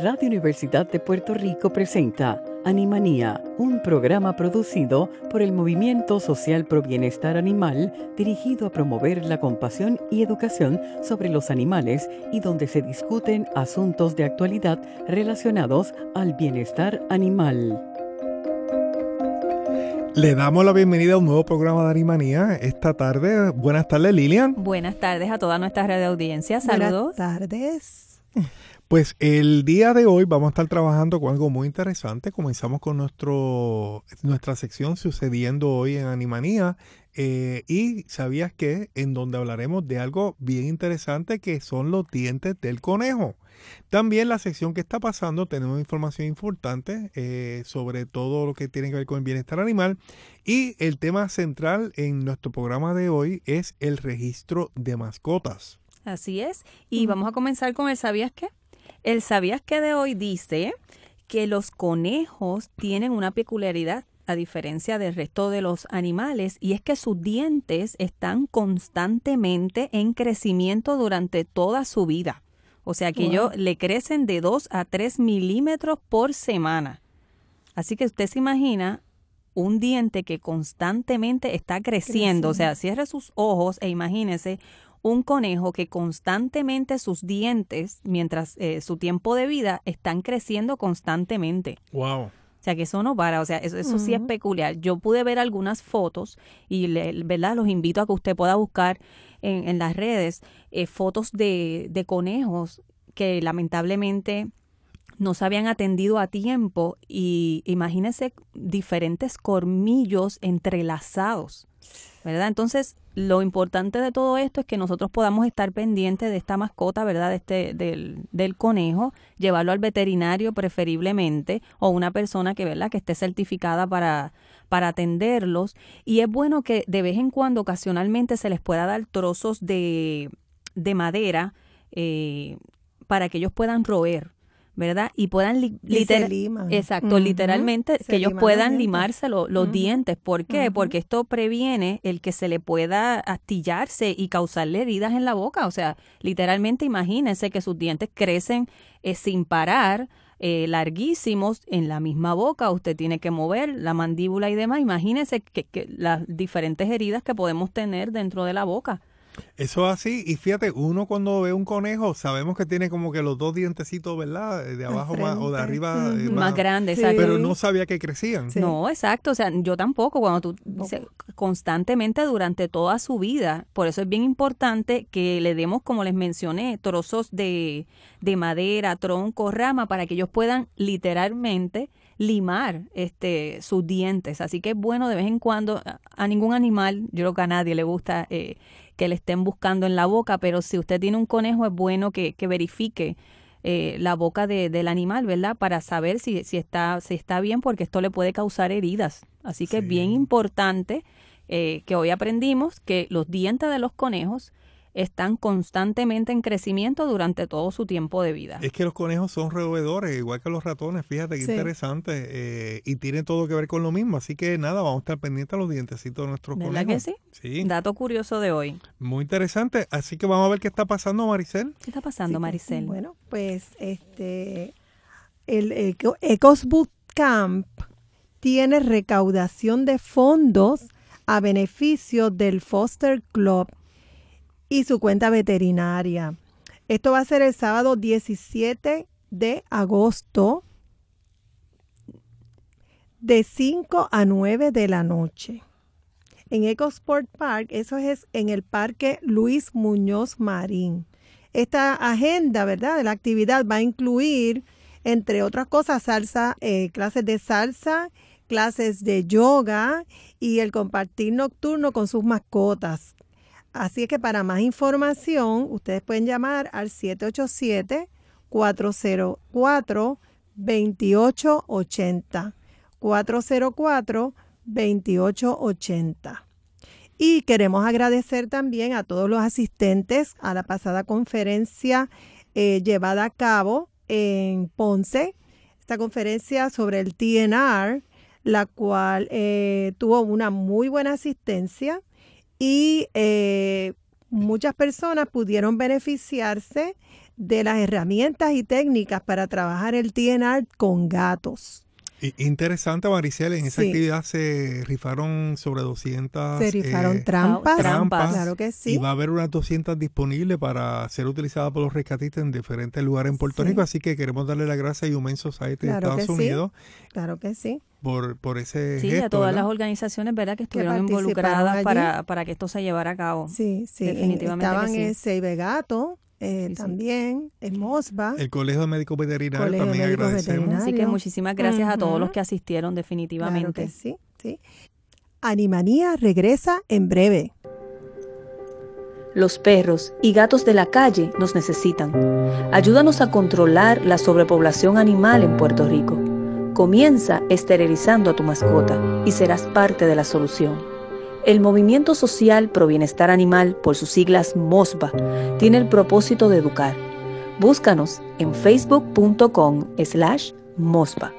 Radio Universidad de Puerto Rico presenta Animanía, un programa producido por el Movimiento Social Pro Bienestar Animal dirigido a promover la compasión y educación sobre los animales y donde se discuten asuntos de actualidad relacionados al bienestar animal. Le damos la bienvenida a un nuevo programa de Animanía esta tarde. Buenas tardes, Lilian. Buenas tardes a toda nuestra red de audiencia. Saludos. Buenas tardes. Pues el día de hoy vamos a estar trabajando con algo muy interesante. Comenzamos con nuestro, nuestra sección sucediendo hoy en Animanía. Eh, y sabías que en donde hablaremos de algo bien interesante que son los dientes del conejo. También la sección que está pasando tenemos información importante eh, sobre todo lo que tiene que ver con el bienestar animal. Y el tema central en nuestro programa de hoy es el registro de mascotas. Así es. Y vamos a comenzar con el ¿sabías qué? El sabías que de hoy dice que los conejos tienen una peculiaridad a diferencia del resto de los animales y es que sus dientes están constantemente en crecimiento durante toda su vida. O sea que ellos le crecen de 2 a 3 milímetros por semana. Así que usted se imagina un diente que constantemente está creciendo. O sea, cierre sus ojos e imagínese un conejo que constantemente sus dientes, mientras eh, su tiempo de vida, están creciendo constantemente. Wow. O sea, que eso no para, o sea, eso, eso sí es peculiar. Yo pude ver algunas fotos y, le, ¿verdad? Los invito a que usted pueda buscar en, en las redes eh, fotos de, de conejos que lamentablemente no se habían atendido a tiempo y imagínese diferentes cormillos entrelazados. ¿verdad? Entonces, lo importante de todo esto es que nosotros podamos estar pendientes de esta mascota, ¿verdad? Este, del, del conejo, llevarlo al veterinario preferiblemente o una persona que, ¿verdad? Que esté certificada para, para atenderlos. Y es bueno que de vez en cuando, ocasionalmente, se les pueda dar trozos de, de madera eh, para que ellos puedan roer. ¿Verdad? Y puedan exacto, literalmente que ellos puedan limarse los dientes. ¿Por qué? Porque esto previene el que se le pueda astillarse y causarle heridas en la boca. O sea, literalmente imagínense que sus dientes crecen eh, sin parar. Eh, larguísimos en la misma boca, usted tiene que mover la mandíbula y demás. Imagínense que, que las diferentes heridas que podemos tener dentro de la boca. Eso así, y fíjate, uno cuando ve un conejo, sabemos que tiene como que los dos dientecitos, ¿verdad? De abajo más, o de arriba eh, más, grandes, exacto. Pero no sabía que crecían. No, exacto, o sea, yo tampoco, cuando tú dices, constantemente durante toda su vida, por eso es bien importante que le demos, como les mencioné, trozos de, de madera, tronco, rama, para que ellos puedan literalmente limar este sus dientes. Así que es bueno de vez en cuando, a ningún animal, yo creo que a nadie le gusta eh, que le estén buscando en la boca, pero si usted tiene un conejo es bueno que, que verifique eh, la boca de, del animal, ¿verdad? Para saber si, si, está, si está bien, porque esto le puede causar heridas. Así que es bien importante eh, que hoy aprendimos que los dientes de los conejos están constantemente en crecimiento durante todo su tiempo de vida. Es que los conejos son roedores, igual que los ratones, fíjate qué interesante, eh, y tiene todo que ver con lo mismo, así que nada, vamos a estar pendientes a los dientecitos de nuestros ¿Verdad conejos. que sí? Dato curioso de hoy. Muy interesante, así que vamos a ver qué está pasando, Maricel. ¿Qué está pasando, Maricel? Bueno, pues este, el Eco- Ecos Bootcamp tiene recaudación de fondos a beneficio del Foster Club y su cuenta veterinaria. Esto va a ser el sábado 17 de agosto de 5 a 9 de la noche. En EcoSport Park, eso es en el Parque Luis Muñoz Marín. Esta agenda, ¿verdad?, de la actividad va a incluir, entre otras cosas, salsa, eh, clases de salsa, clases de yoga y el compartir nocturno con sus mascotas. Así es que para más información, ustedes pueden llamar al 787-404-2880. 404-2880. Y queremos agradecer también a todos los asistentes a la pasada conferencia eh, llevada a cabo en Ponce, esta conferencia sobre el TNR, la cual eh, tuvo una muy buena asistencia y eh, muchas personas pudieron beneficiarse de las herramientas y técnicas para trabajar el TNR con gatos. Interesante, Maricel, en esa actividad se rifaron sobre 200... Se rifaron eh, trampas, trampas, claro que sí. Y va a haber unas 200 disponibles para ser utilizadas por los rescatistas en diferentes lugares en Puerto Rico, así que queremos darle las gracias a Human Society de Estados Unidos. Claro que sí. Por, por ese Sí, a todas las organizaciones, ¿verdad?, que estuvieron involucradas para, para que esto se llevara a cabo. Sí, sí. Definitivamente Estaban en Seibe Eh, también, en Mosba. El Colegio de Médicos Veterinarios también agradecemos. Así que muchísimas gracias a todos los que asistieron definitivamente. sí, sí. Animanía regresa en breve. Los perros y gatos de la calle nos necesitan. Ayúdanos a controlar la sobrepoblación animal en Puerto Rico. Comienza esterilizando a tu mascota y serás parte de la solución. El Movimiento Social Pro Bienestar Animal, por sus siglas MOSBA, tiene el propósito de educar. Búscanos en facebook.com slash MOSBA.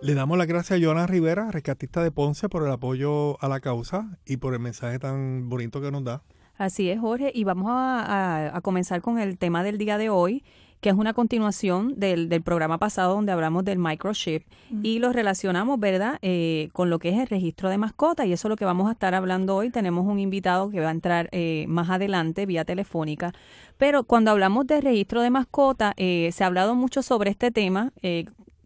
Le damos las gracias a Joana Rivera, rescatista de Ponce, por el apoyo a la causa y por el mensaje tan bonito que nos da. Así es, Jorge, y vamos a, a comenzar con el tema del día de hoy que es una continuación del, del programa pasado donde hablamos del microchip y lo relacionamos, ¿verdad?, eh, con lo que es el registro de mascota y eso es lo que vamos a estar hablando hoy. Tenemos un invitado que va a entrar eh, más adelante vía telefónica, pero cuando hablamos de registro de mascota, eh, se ha hablado mucho sobre este tema.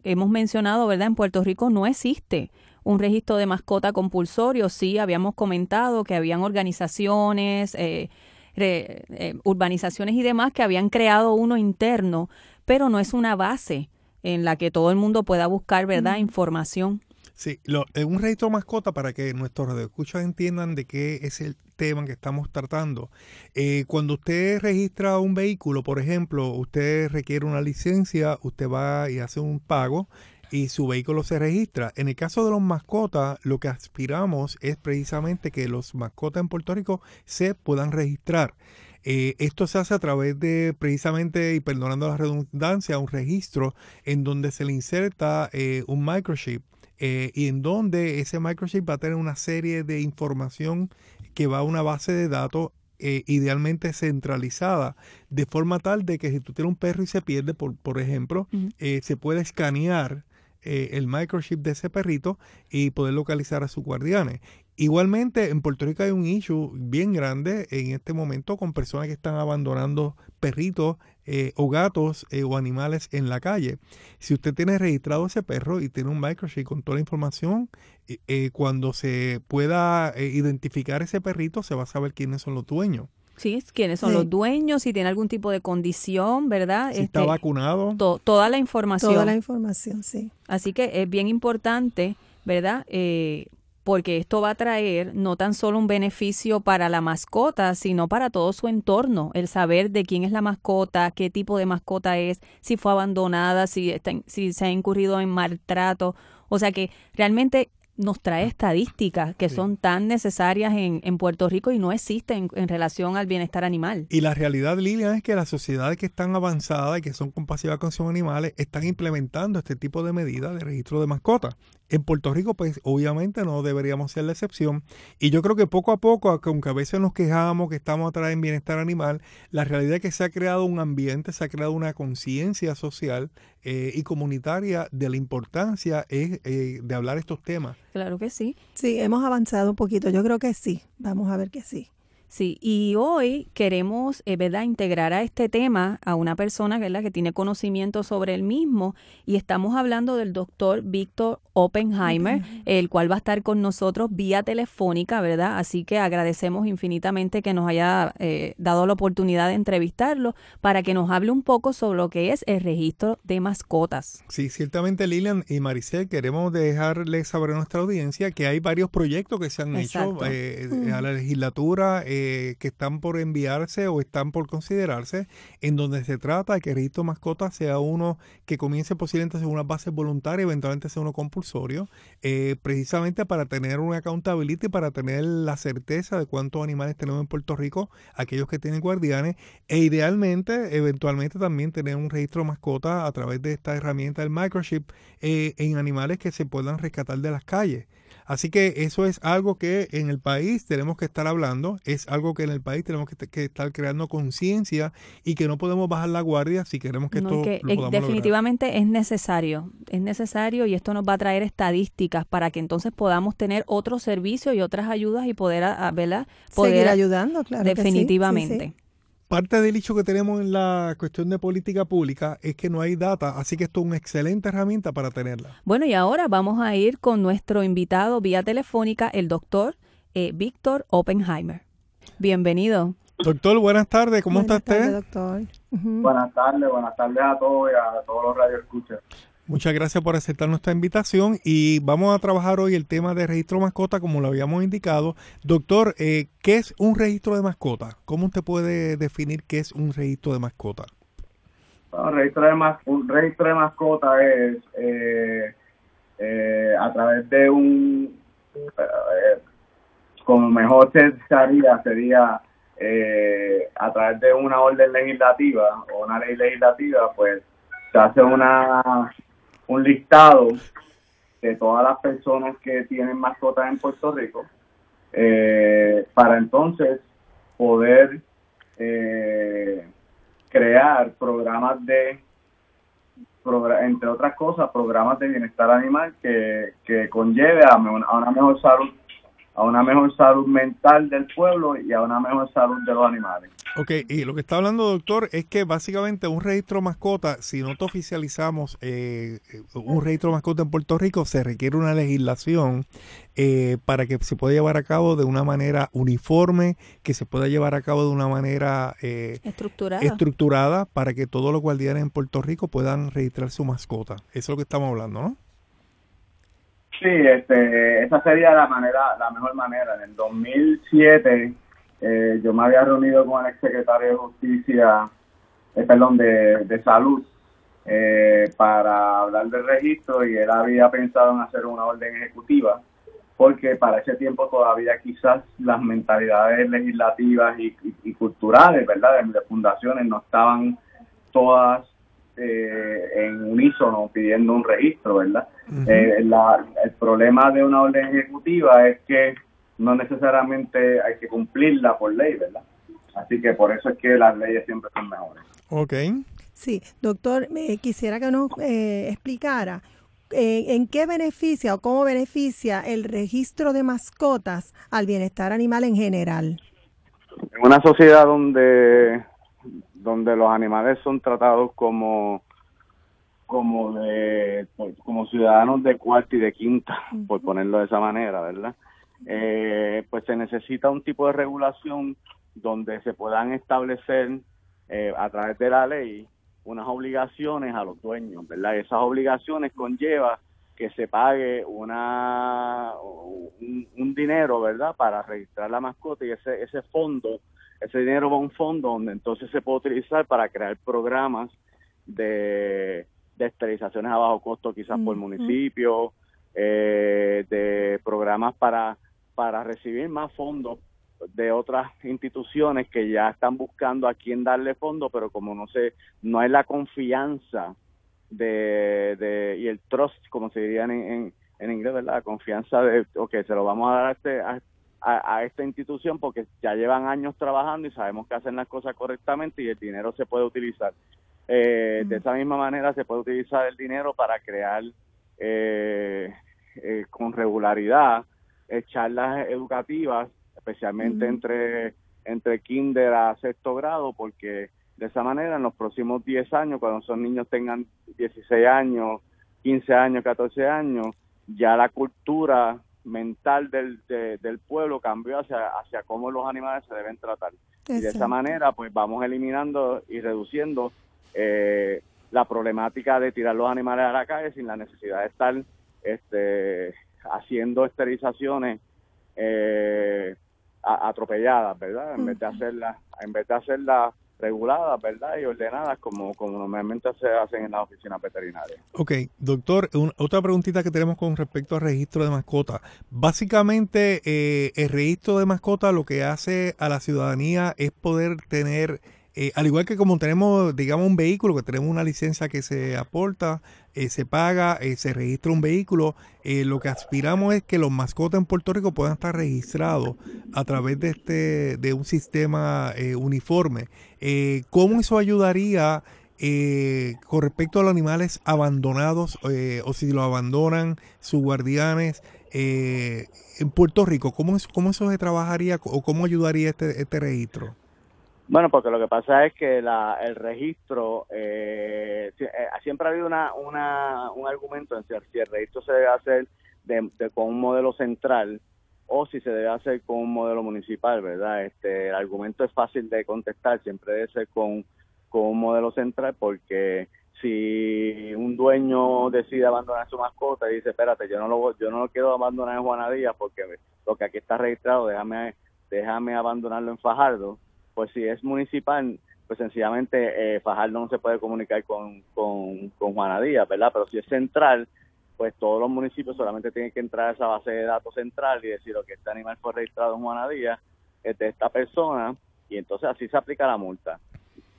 hemos mencionado, ¿verdad?, en Puerto Rico no existe un registro de mascota compulsorio. Sí, habíamos comentado que habían organizaciones, eh, eh, urbanizaciones y demás que habían creado uno interno, pero no es una base en la que todo el mundo pueda buscar, ¿verdad?, información. Sí, lo, un registro mascota para que nuestros radioescuchas entiendan de qué es el tema que estamos tratando. Eh, cuando usted registra un vehículo, por ejemplo, usted requiere una licencia, usted va y hace un pago y su vehículo se registra. En el caso de los mascotas, lo que aspiramos es precisamente que los mascotas en Puerto Rico se puedan registrar. Eh, esto se hace a través de precisamente, y perdonando la redundancia, un registro en donde se le inserta eh, un microchip eh, y en donde ese microchip va a tener una serie de información que va a una base de datos idealmente centralizada, de forma tal de que si tú tienes un perro y se pierde, por, por ejemplo, se puede escanear eh, el microchip de ese perrito y poder localizar a sus guardianes. Igualmente, en Puerto Rico hay un issue bien grande en este momento con personas que están abandonando perritos eh, o gatos eh, o animales en la calle. Si usted tiene registrado ese perro y tiene un microchip con toda la información, cuando se pueda identificar ese perrito, se va a saber quiénes son los dueños. Sí, quiénes son los dueños, si tiene algún tipo de condición, ¿verdad? Si está este, vacunado. toda la información. Toda la información, sí. Así que es bien importante, ¿verdad? Eh, porque esto va a traer no tan solo un beneficio para la mascota, sino para todo su entorno, el saber de quién es la mascota, qué tipo de mascota es, si fue abandonada, si, está, si se ha incurrido en maltrato. O sea que realmente nos trae estadísticas que son tan necesarias en, en, Puerto Rico y no existen en, relación al bienestar animal. Y la realidad, Lilian, es que las sociedades que están avanzadas y que son compasivas con sus animales están implementando este tipo de medidas de registro de mascotas. En Puerto Rico, pues obviamente no deberíamos ser la excepción. Y yo creo que poco a poco, aunque a veces nos quejamos que estamos atrás en bienestar animal, la realidad es que se ha creado un ambiente, se ha creado una conciencia social eh, y comunitaria de la importancia eh, de hablar estos temas. Claro que sí. Sí, hemos avanzado un poquito. Yo creo que sí. Vamos a ver que sí. Sí, y hoy queremos, eh, ¿verdad?, integrar a este tema a una persona, ¿verdad?, que tiene conocimiento sobre el mismo y estamos hablando del doctor Víctor Oppenheimer, el cual va a estar con nosotros vía telefónica, ¿verdad? Así que agradecemos infinitamente que nos haya eh, dado la oportunidad de entrevistarlo para que nos hable un poco sobre lo que es el registro de mascotas. Sí, ciertamente Lilian y Maricel, queremos dejarles saber a nuestra audiencia que hay varios proyectos que se han hecho eh, a la legislatura eh, que están por enviarse o están por considerarse, en donde se trata de que el registro de mascotas sea uno que comience posiblemente ser una base voluntaria, eventualmente sea uno compulsorio, eh, precisamente para tener una accountability, para tener la certeza de cuántos animales tenemos en Puerto Rico, aquellos que tienen guardianes, e idealmente, eventualmente también tener un registro de mascotas a través de esta herramienta del microchip eh, en animales que se puedan rescatar de las calles. Así que eso es algo que en el país tenemos que estar hablando, es algo que en el país tenemos que, estar creando conciencia y que no podemos bajar la guardia si queremos que esto lo definitivamente es necesario, es necesario y esto nos va a traer estadísticas para que entonces podamos tener otros servicios y otras ayudas y poder, ¿verdad? Poder seguir ayudando, claro. Definitivamente parte del hecho que tenemos en la cuestión de política pública es que no hay data, así que esto es una excelente herramienta para tenerla. Bueno, y ahora vamos a ir con nuestro invitado vía telefónica, el doctor eh, Víctor Oppenheimer. Bienvenido. Doctor, buenas tardes, ¿cómo está usted? doctor. Buenas tardes, buenas tardes a todos y a todos los radioescuchas. Muchas gracias por aceptar nuestra invitación y vamos a trabajar hoy el tema de registro de mascota como lo habíamos indicado. Doctor, eh, ¿qué es un registro de mascota? ¿Cómo usted puede definir qué es un registro de mascota? registro de un registro de mascota es eh, eh, a través de un, como mejor se sería, sería a través de una orden legislativa o una ley legislativa, pues se hace una un listado de todas las personas que tienen mascotas en Puerto Rico eh, para entonces poder eh, crear programas de entre otras cosas programas de bienestar animal que, que conlleve a una mejor salud a una mejor salud mental del pueblo y a una mejor salud de los animales. Ok, y lo que está hablando, doctor, es que básicamente un registro mascota, si no te oficializamos eh, un registro mascota en Puerto Rico, se requiere una legislación eh, para que se pueda llevar a cabo de una manera uniforme, que se pueda llevar a cabo de una manera eh, estructurada. estructurada para que todos los guardianes en Puerto Rico puedan registrar su mascota. Eso es lo que estamos hablando, ¿no? Sí, este, esa sería la manera, la mejor manera. En el 2007 eh, yo me había reunido con el exsecretario de Justicia, eh, perdón, de, Salud, eh, para hablar del registro y él había pensado en hacer una orden ejecutiva porque para ese tiempo todavía quizás las mentalidades legislativas y, culturales, ¿verdad?, de, de, fundaciones no estaban todas eh, en unísono pidiendo un registro, ¿verdad? Eh, el problema de una orden ejecutiva es que no necesariamente hay que cumplirla por ley, ¿verdad? Así que por eso es que las leyes siempre son mejores. Ok. Sí, doctor, me quisiera que nos eh, explicara en qué beneficia o cómo beneficia el registro de mascotas al bienestar animal en general. En una sociedad donde donde los animales son tratados como como de como ciudadanos de cuarta y de quinta, por ponerlo de esa manera, ¿verdad? Eh, pues se necesita un tipo de regulación donde se puedan establecer eh, a través de la ley unas obligaciones a los dueños, ¿verdad? Esas obligaciones conlleva que se pague una un, un dinero, ¿verdad? Para registrar la mascota y ese ese fondo ese dinero va a un fondo donde entonces se puede utilizar para crear programas de, esterilizaciones a bajo costo quizás por municipio, eh, de programas para, para recibir más fondos de otras instituciones que ya están buscando a quién darle fondos, pero como no sé, no hay la confianza de, de y el trust, como se diría en, en, inglés, ¿verdad? La confianza de, ok, se lo vamos a dar a este, a, a, esta institución porque ya llevan años trabajando y sabemos que hacen las cosas correctamente y el dinero se puede utilizar. Eh, de esa misma manera se puede utilizar el dinero para crear eh, eh, con regularidad charlas educativas, especialmente entre, entre kinder a sexto grado, porque de esa manera en los próximos 10 años, cuando esos niños tengan 16 años, 15 años, 14 años, ya la cultura mental del, del pueblo cambió hacia, hacia cómo los animales se deben tratar. Y de esa manera, pues vamos eliminando y reduciendo eh, la problemática de tirar los animales a la calle sin la necesidad de estar este, haciendo esterilizaciones eh, atropelladas, ¿verdad? En vez de hacerlas, en vez de hacerlas reguladas, ¿verdad? Y ordenadas como, como normalmente se hacen en las oficinas veterinarias. Ok, doctor, otra preguntita que tenemos con respecto al registro de mascotas. Básicamente, eh, el registro de mascotas lo que hace a la ciudadanía es poder tener eh, al igual que como tenemos, digamos, un vehículo, que tenemos una licencia que se aporta, eh, se paga, eh, se registra un vehículo, lo que aspiramos es que los mascotas en Puerto Rico puedan estar registrados a través de este de un sistema uniforme. ¿Cómo eso ayudaría con respecto a los animales abandonados o si lo abandonan sus guardianes? en Puerto Rico, ¿cómo, ¿cómo eso se trabajaría o cómo ayudaría este, este registro? Bueno, porque lo que pasa es que la, el registro, eh, eh, siempre ha habido una, una, un argumento en si el registro se debe hacer de, con un modelo central o si se debe hacer con un modelo municipal, ¿verdad? Este, el argumento es fácil de contestar, siempre debe ser con, con un modelo central porque si un dueño decide abandonar su mascota y dice, espérate, yo no lo, yo no lo quiero abandonar en Juanadía porque lo que aquí está registrado, déjame, déjame abandonarlo en Fajardo, pues si es municipal, pues sencillamente eh, Fajardo no se puede comunicar con, con, con Juana Díaz, ¿verdad? Pero si es central, pues todos los municipios solamente tienen que entrar a esa base de datos central y decir que este animal fue registrado en Juana Díaz, es de esta persona, y entonces así se aplica la multa.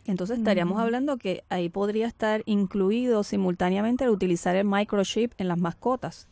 Entonces estaríamos hablando que ahí podría estar incluido simultáneamente el utilizar el microchip en las mascotas.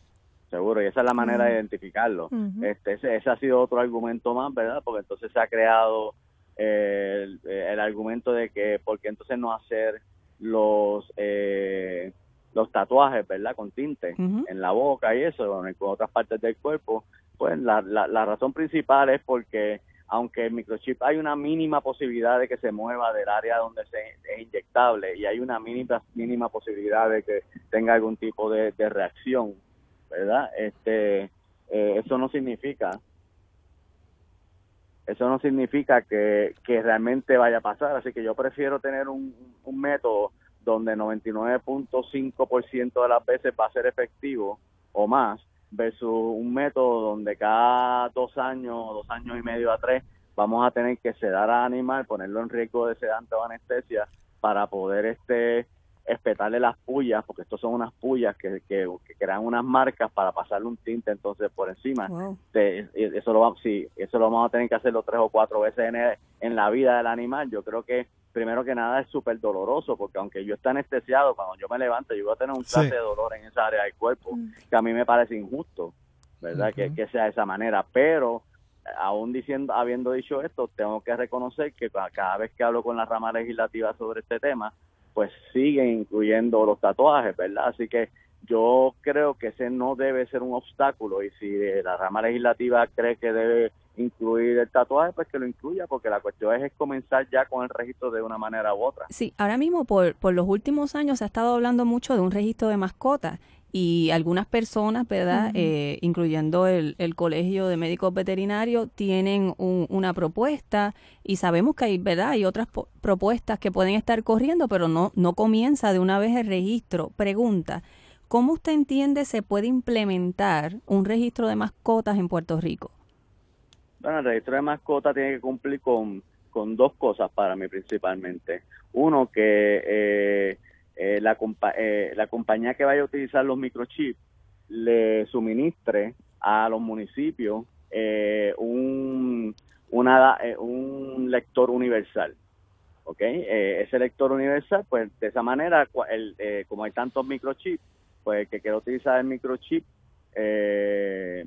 Seguro, y esa es la manera de identificarlo. este, ese, ese ha sido otro argumento más, ¿verdad? Porque entonces se ha creado el, el, argumento de que porque entonces no hacer los eh, los tatuajes, ¿verdad? Con tinte en la boca y eso, con otras partes del cuerpo. Pues la, la, la razón principal es porque aunque el microchip hay una mínima posibilidad de que se mueva del área donde se, es inyectable y hay una mínima mínima posibilidad de que tenga algún tipo de, de reacción, ¿verdad? Este, eh, eso no significa eso no significa que, realmente vaya a pasar. Así que yo prefiero tener un, un método donde 99.5% de las veces va a ser efectivo o más, versus un método donde cada dos años, dos años y medio a tres, vamos a tener que sedar al animal, ponerlo en riesgo de sedante o anestesia para poder este espetarle las pullas, porque estos son unas pullas que, que, crean unas marcas para pasarle un tinte entonces por encima. De, eso lo vamos, sí, eso lo vamos a tener que hacerlo tres o cuatro veces en, en la vida del animal. Yo creo que primero que nada es súper doloroso, porque aunque yo esté anestesiado, cuando yo me levanto, yo voy a tener un clase de dolor en esa área del cuerpo, mm. que a mí me parece injusto, ¿verdad? que, que sea de esa manera, pero aún diciendo, habiendo dicho esto, tengo que reconocer que cada vez que hablo con la rama legislativa sobre este tema, pues siguen incluyendo los tatuajes, ¿verdad? Así que yo creo que ese no debe ser un obstáculo y si la rama legislativa cree que debe incluir el tatuaje, pues que lo incluya, porque la cuestión es, comenzar ya con el registro de una manera u otra. Sí, ahora mismo por, por los últimos años se ha estado hablando mucho de un registro de mascotas y algunas personas, ¿verdad? Eh, incluyendo el, el, Colegio de Médicos Veterinarios, tienen una propuesta y sabemos que hay, ¿verdad? Hay otras propuestas que pueden estar corriendo, pero no, no comienza de una vez el registro. Pregunta, ¿cómo usted entiende se puede implementar un registro de mascotas en Puerto Rico? Bueno, el registro de mascotas tiene que cumplir con, con dos cosas para mí principalmente. Uno, que... Eh, eh, la, eh, la compañía que vaya a utilizar los microchips le suministre a los municipios eh, un, una, un lector universal. ¿ok? ese lector universal, pues de esa manera, el, como hay tantos microchips, pues el que quiera utilizar el microchip, que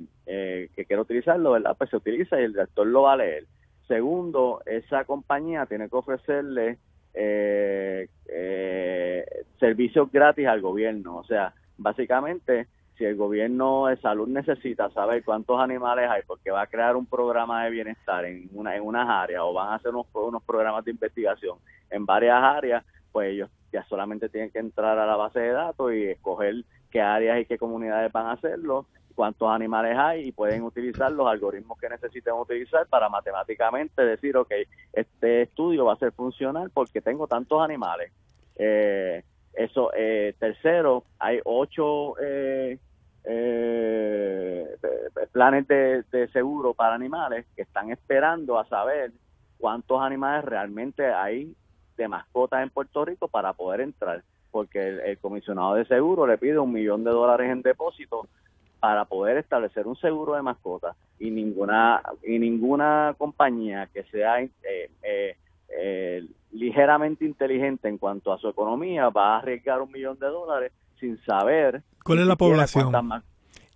quiera utilizarlo, ¿verdad? Pues se utiliza y el lector lo va a leer. Segundo, esa compañía tiene que ofrecerle eh, eh, servicios gratis al gobierno. O sea, básicamente, si el gobierno de salud necesita saber cuántos animales hay, porque va a crear un programa de bienestar en, una, en unas áreas o van a hacer unos, unos programas de investigación en varias áreas, pues ellos ya solamente tienen que entrar a la base de datos y escoger qué áreas y qué comunidades van a hacerlo cuántos animales hay y pueden utilizar los algoritmos que necesiten utilizar para matemáticamente decir, ok, este estudio va a ser funcional porque tengo tantos animales. Eh, eso, eh, tercero, hay ocho eh, eh, planes de, seguro para animales que están esperando a saber cuántos animales realmente hay de mascotas en Puerto Rico para poder entrar, porque el, comisionado de seguro le pide un millón de dólares en depósito para poder establecer un seguro de mascotas y ninguna y ninguna compañía que sea eh, eh, eh, ligeramente inteligente en cuanto a su economía va a arriesgar un millón de dólares sin saber cuál es la población.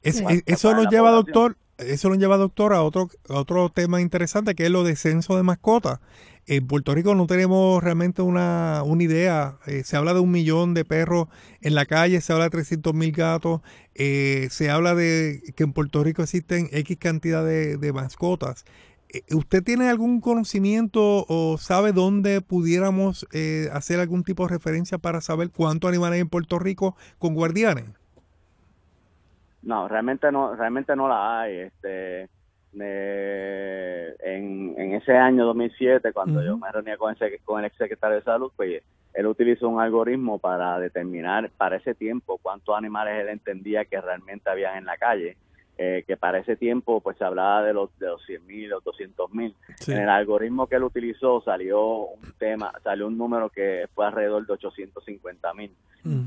eso nos lleva, doctor, eso nos lleva, doctor, a otro, otro tema interesante que es lo de censo de mascotas. En Puerto Rico no tenemos realmente una, una idea. Eh, se habla de un millón de perros en la calle, se habla de 300 mil gatos, eh, se habla de que en Puerto Rico existen X cantidad de, de mascotas. Eh, ¿Usted tiene algún conocimiento o sabe dónde pudiéramos hacer algún tipo de referencia para saber cuántos animales hay en Puerto Rico con guardianes? No, realmente no, realmente no la hay. Este, en, en ese año 2007, cuando yo me reunía con, ese, con el exsecretario de Salud, pues él utilizó un algoritmo para determinar para ese tiempo cuántos animales él entendía que realmente habían en la calle eh, que para ese tiempo pues se hablaba de los de los 100 mil, los 200 mil. En el algoritmo que él utilizó salió un tema, salió un número que fue alrededor de 850 mil.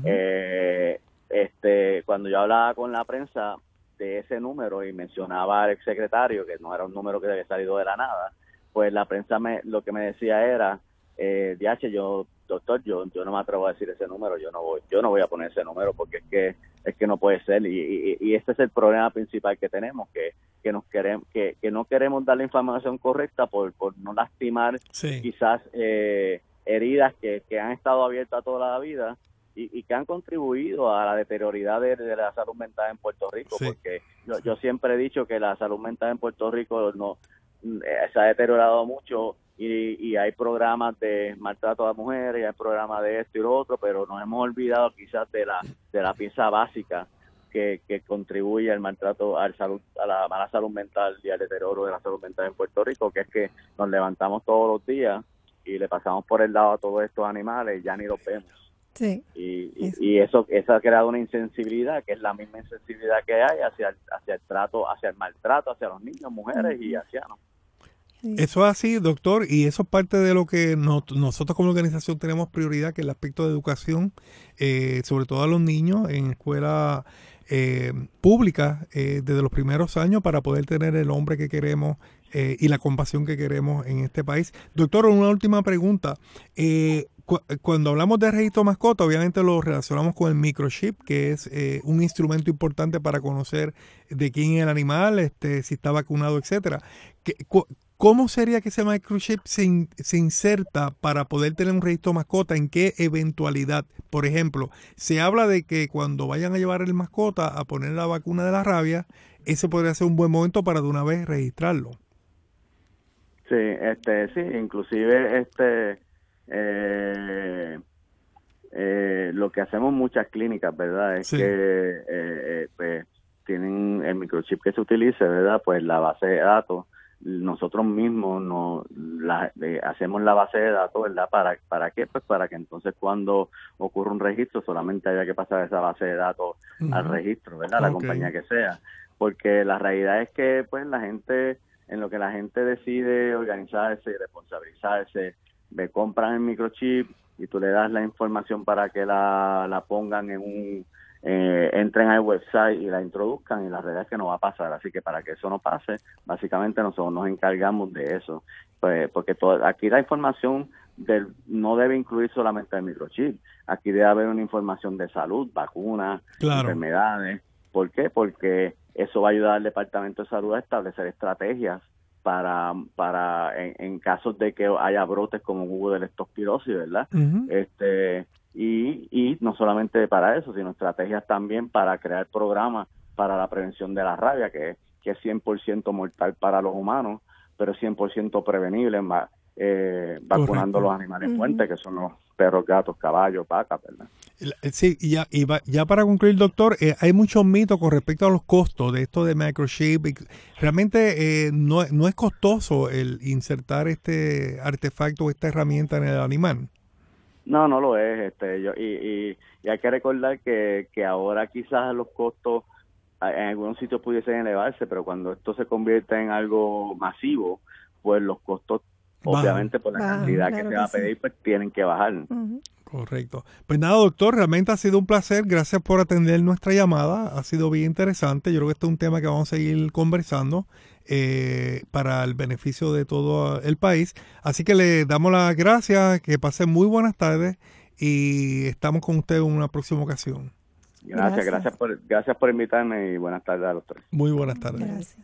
Eh, este, cuando yo hablaba con la prensa de ese número y mencionaba al exsecretario que no era un número que había salido de la nada, pues la prensa me, lo que me decía era, eh, DH, yo doctor, yo, yo no me atrevo a decir ese número, yo no voy, yo no voy a poner ese número porque es que es que no puede ser y, y, este es el problema principal que tenemos, que, que nos queremos, que, que no queremos dar la información correcta por, por no lastimar quizás eh, heridas que, que han estado abiertas toda la vida y, que han contribuido a la deterioridad de, la salud mental en Puerto Rico, porque yo, yo siempre he dicho que la salud mental en Puerto Rico no eh, se ha deteriorado mucho y, hay programas de maltrato a mujeres, y hay programas de esto y lo otro, pero nos hemos olvidado quizás de la, de la pieza básica que, que contribuye al maltrato, al salud, a la mala salud mental y al deterioro de la salud mental en Puerto Rico, que es que nos levantamos todos los días y le pasamos por el lado a todos estos animales y ya ni los vemos. Sí. Y, y, eso, eso ha creado una insensibilidad, que es la misma insensibilidad que hay hacia el, hacia el trato, hacia el maltrato, hacia los niños, mujeres y ancianos. Eso es así, doctor, y eso es parte de lo que nosotros como organización tenemos prioridad, que es el aspecto de educación, eh, sobre todo a los niños en escuela eh, pública eh, desde los primeros años para poder tener el hombre que queremos eh, y la compasión que queremos en este país. Doctor, una última pregunta. Cuando hablamos de registro mascota, obviamente lo relacionamos con el microchip, que es un instrumento importante para conocer de quién es el animal, este, si está vacunado, etcétera. ¿Cómo sería que ese microchip se, se, inserta para poder tener un registro mascota? ¿En qué eventualidad? Por ejemplo, se habla de que cuando vayan a llevar el mascota a poner la vacuna de la rabia, ese podría ser un buen momento para de una vez registrarlo. Sí, este, sí, inclusive este, eh, eh, lo que hacemos muchas clínicas, ¿verdad? Es que eh, pues, tienen el microchip que se utilice, ¿verdad? Pues la base de datos nosotros mismos no la, hacemos la base de datos, ¿verdad? ¿Para, ¿Para qué? Pues para que entonces cuando ocurra un registro solamente haya que pasar esa base de datos al registro, ¿verdad? La compañía que sea. Porque la realidad es que pues la gente, en lo que la gente decide organizarse y responsabilizarse, me compran el microchip y tú le das la información para que la, la pongan en un eh, entren al website y la introduzcan y la realidad es que no va a pasar. Así que para que eso no pase, básicamente nosotros nos encargamos de eso. Pues, porque todo, aquí la información del, no debe incluir solamente el microchip. Aquí debe haber una información de salud, vacunas, enfermedades. ¿Por qué? Porque eso va a ayudar al Departamento de Salud a establecer estrategias para, para en, casos de que haya brotes como hubo de leptospirosis, ¿verdad? Este y, y no solamente para eso, sino estrategias también para crear programas para la prevención de la rabia, que, que es 100% mortal para los humanos, pero 100% prevenible, eh, vacunando los animales fuertes, que son los perros, gatos, caballos, vacas, ¿verdad? Eh, sí, y ya, y ya para concluir, doctor, eh, hay muchos mitos con respecto a los costos de esto de microchip. Realmente eh, no, no es costoso el insertar este artefacto o esta herramienta en el animal. No, no lo es. Este, yo, y, y, hay que recordar que, que ahora quizás los costos en algunos sitios pudiesen elevarse, pero cuando esto se convierte en algo masivo, pues los costos, obviamente por la cantidad que se va a pedir, pues tienen que bajar. Correcto. Pues nada, doctor, realmente ha sido un placer. Gracias por atender nuestra llamada. Ha sido bien interesante. Yo creo que este es un tema que vamos a seguir conversando eh, para el beneficio de todo el país. Así que le damos las gracias, que pasen muy buenas tardes y estamos con usted en una próxima ocasión. Gracias, gracias, por, gracias por invitarme y buenas tardes a los tres. Muy buenas tardes. Gracias.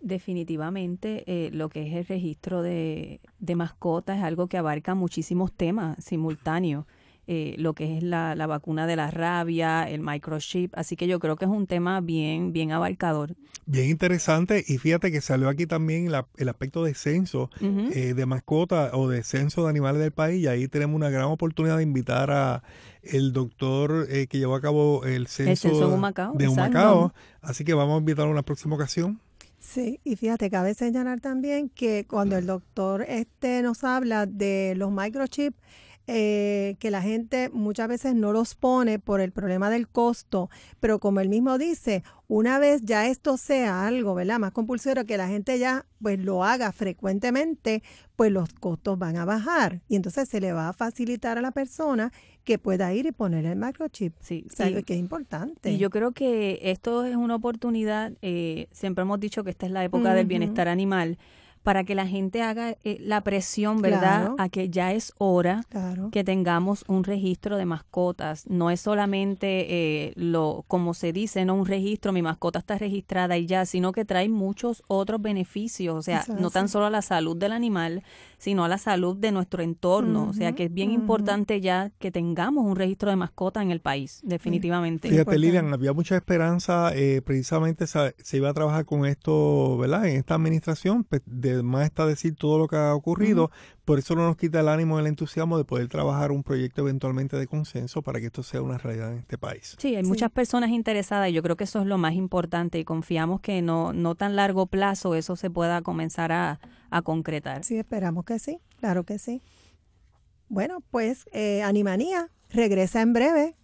Definitivamente eh, lo que es el registro de, de mascotas es algo que abarca muchísimos temas simultáneos. Eh, lo que es la, la, vacuna de la rabia, el microchip. Así que yo creo que es un tema bien, bien abarcador. Bien interesante y fíjate que salió aquí también el aspecto de censo eh, de mascota o de censo de animales del país y ahí tenemos una gran oportunidad de invitar a el doctor eh, que llevó a cabo el censo, de Humacao. De Humacao. Así que vamos a invitarlo a una próxima ocasión. Sí, y fíjate, cabe señalar también que cuando el doctor este nos habla de los microchips, eh, que la gente muchas veces no los pone por el problema del costo, pero como él mismo dice, una vez ya esto sea algo, ¿verdad? Más compulsorio, que la gente ya pues lo haga frecuentemente, pues los costos van a bajar y entonces se le va a facilitar a la persona que pueda ir y poner el microchip. Sí, que es importante. Y yo creo que esto es una oportunidad, eh, siempre hemos dicho que esta es la época del bienestar animal, para que la gente haga eh, la presión, ¿verdad? A que ya es hora que tengamos un registro de mascotas. No es solamente eh, lo, como se dice, no un registro, mi mascota está registrada y ya, sino que trae muchos otros beneficios. O sea, no tan solo a la salud del animal, sino a la salud de nuestro entorno. o sea, que es bien importante ya que tengamos un registro de mascotas en el país, definitivamente. Fíjate, Lilian, había mucha esperanza, eh, precisamente se, se, iba a trabajar con esto, ¿verdad? En esta administración, pues, de más está decir todo lo que ha ocurrido, por eso no nos quita el ánimo y el entusiasmo de poder trabajar un proyecto eventualmente de consenso para que esto sea una realidad en este país. Sí, hay muchas personas interesadas y yo creo que eso es lo más importante y confiamos que no, no tan largo plazo eso se pueda comenzar a, concretar. Sí, esperamos que sí, claro que sí. Bueno, pues eh, Animanía regresa en breve.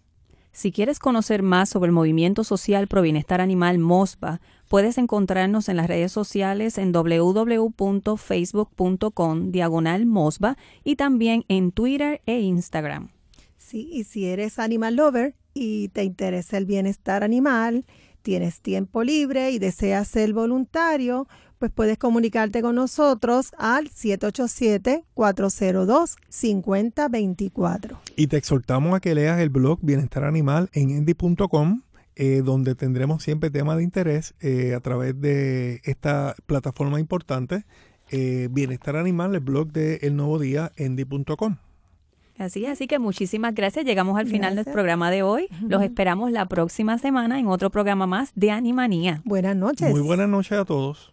Si quieres conocer más sobre el movimiento social pro bienestar animal MOSBA, Puedes encontrarnos en las redes sociales en www.facebook.com diagonal Mosba y también en Twitter e Instagram. Sí, y si eres animal lover y te interesa el bienestar animal, tienes tiempo libre y deseas ser voluntario, pues puedes comunicarte con nosotros al 787-402-5024. Y te exhortamos a que leas el blog Bienestar Animal en endy.com eh, donde tendremos siempre temas de interés eh, a través de esta plataforma importante, eh, Bienestar Animal, el blog de El Nuevo Día, endy.com. Así, así que muchísimas gracias. Llegamos al final del programa de hoy. Los esperamos la próxima semana en otro programa más de Animanía. Buenas noches. Muy buenas noches a todos.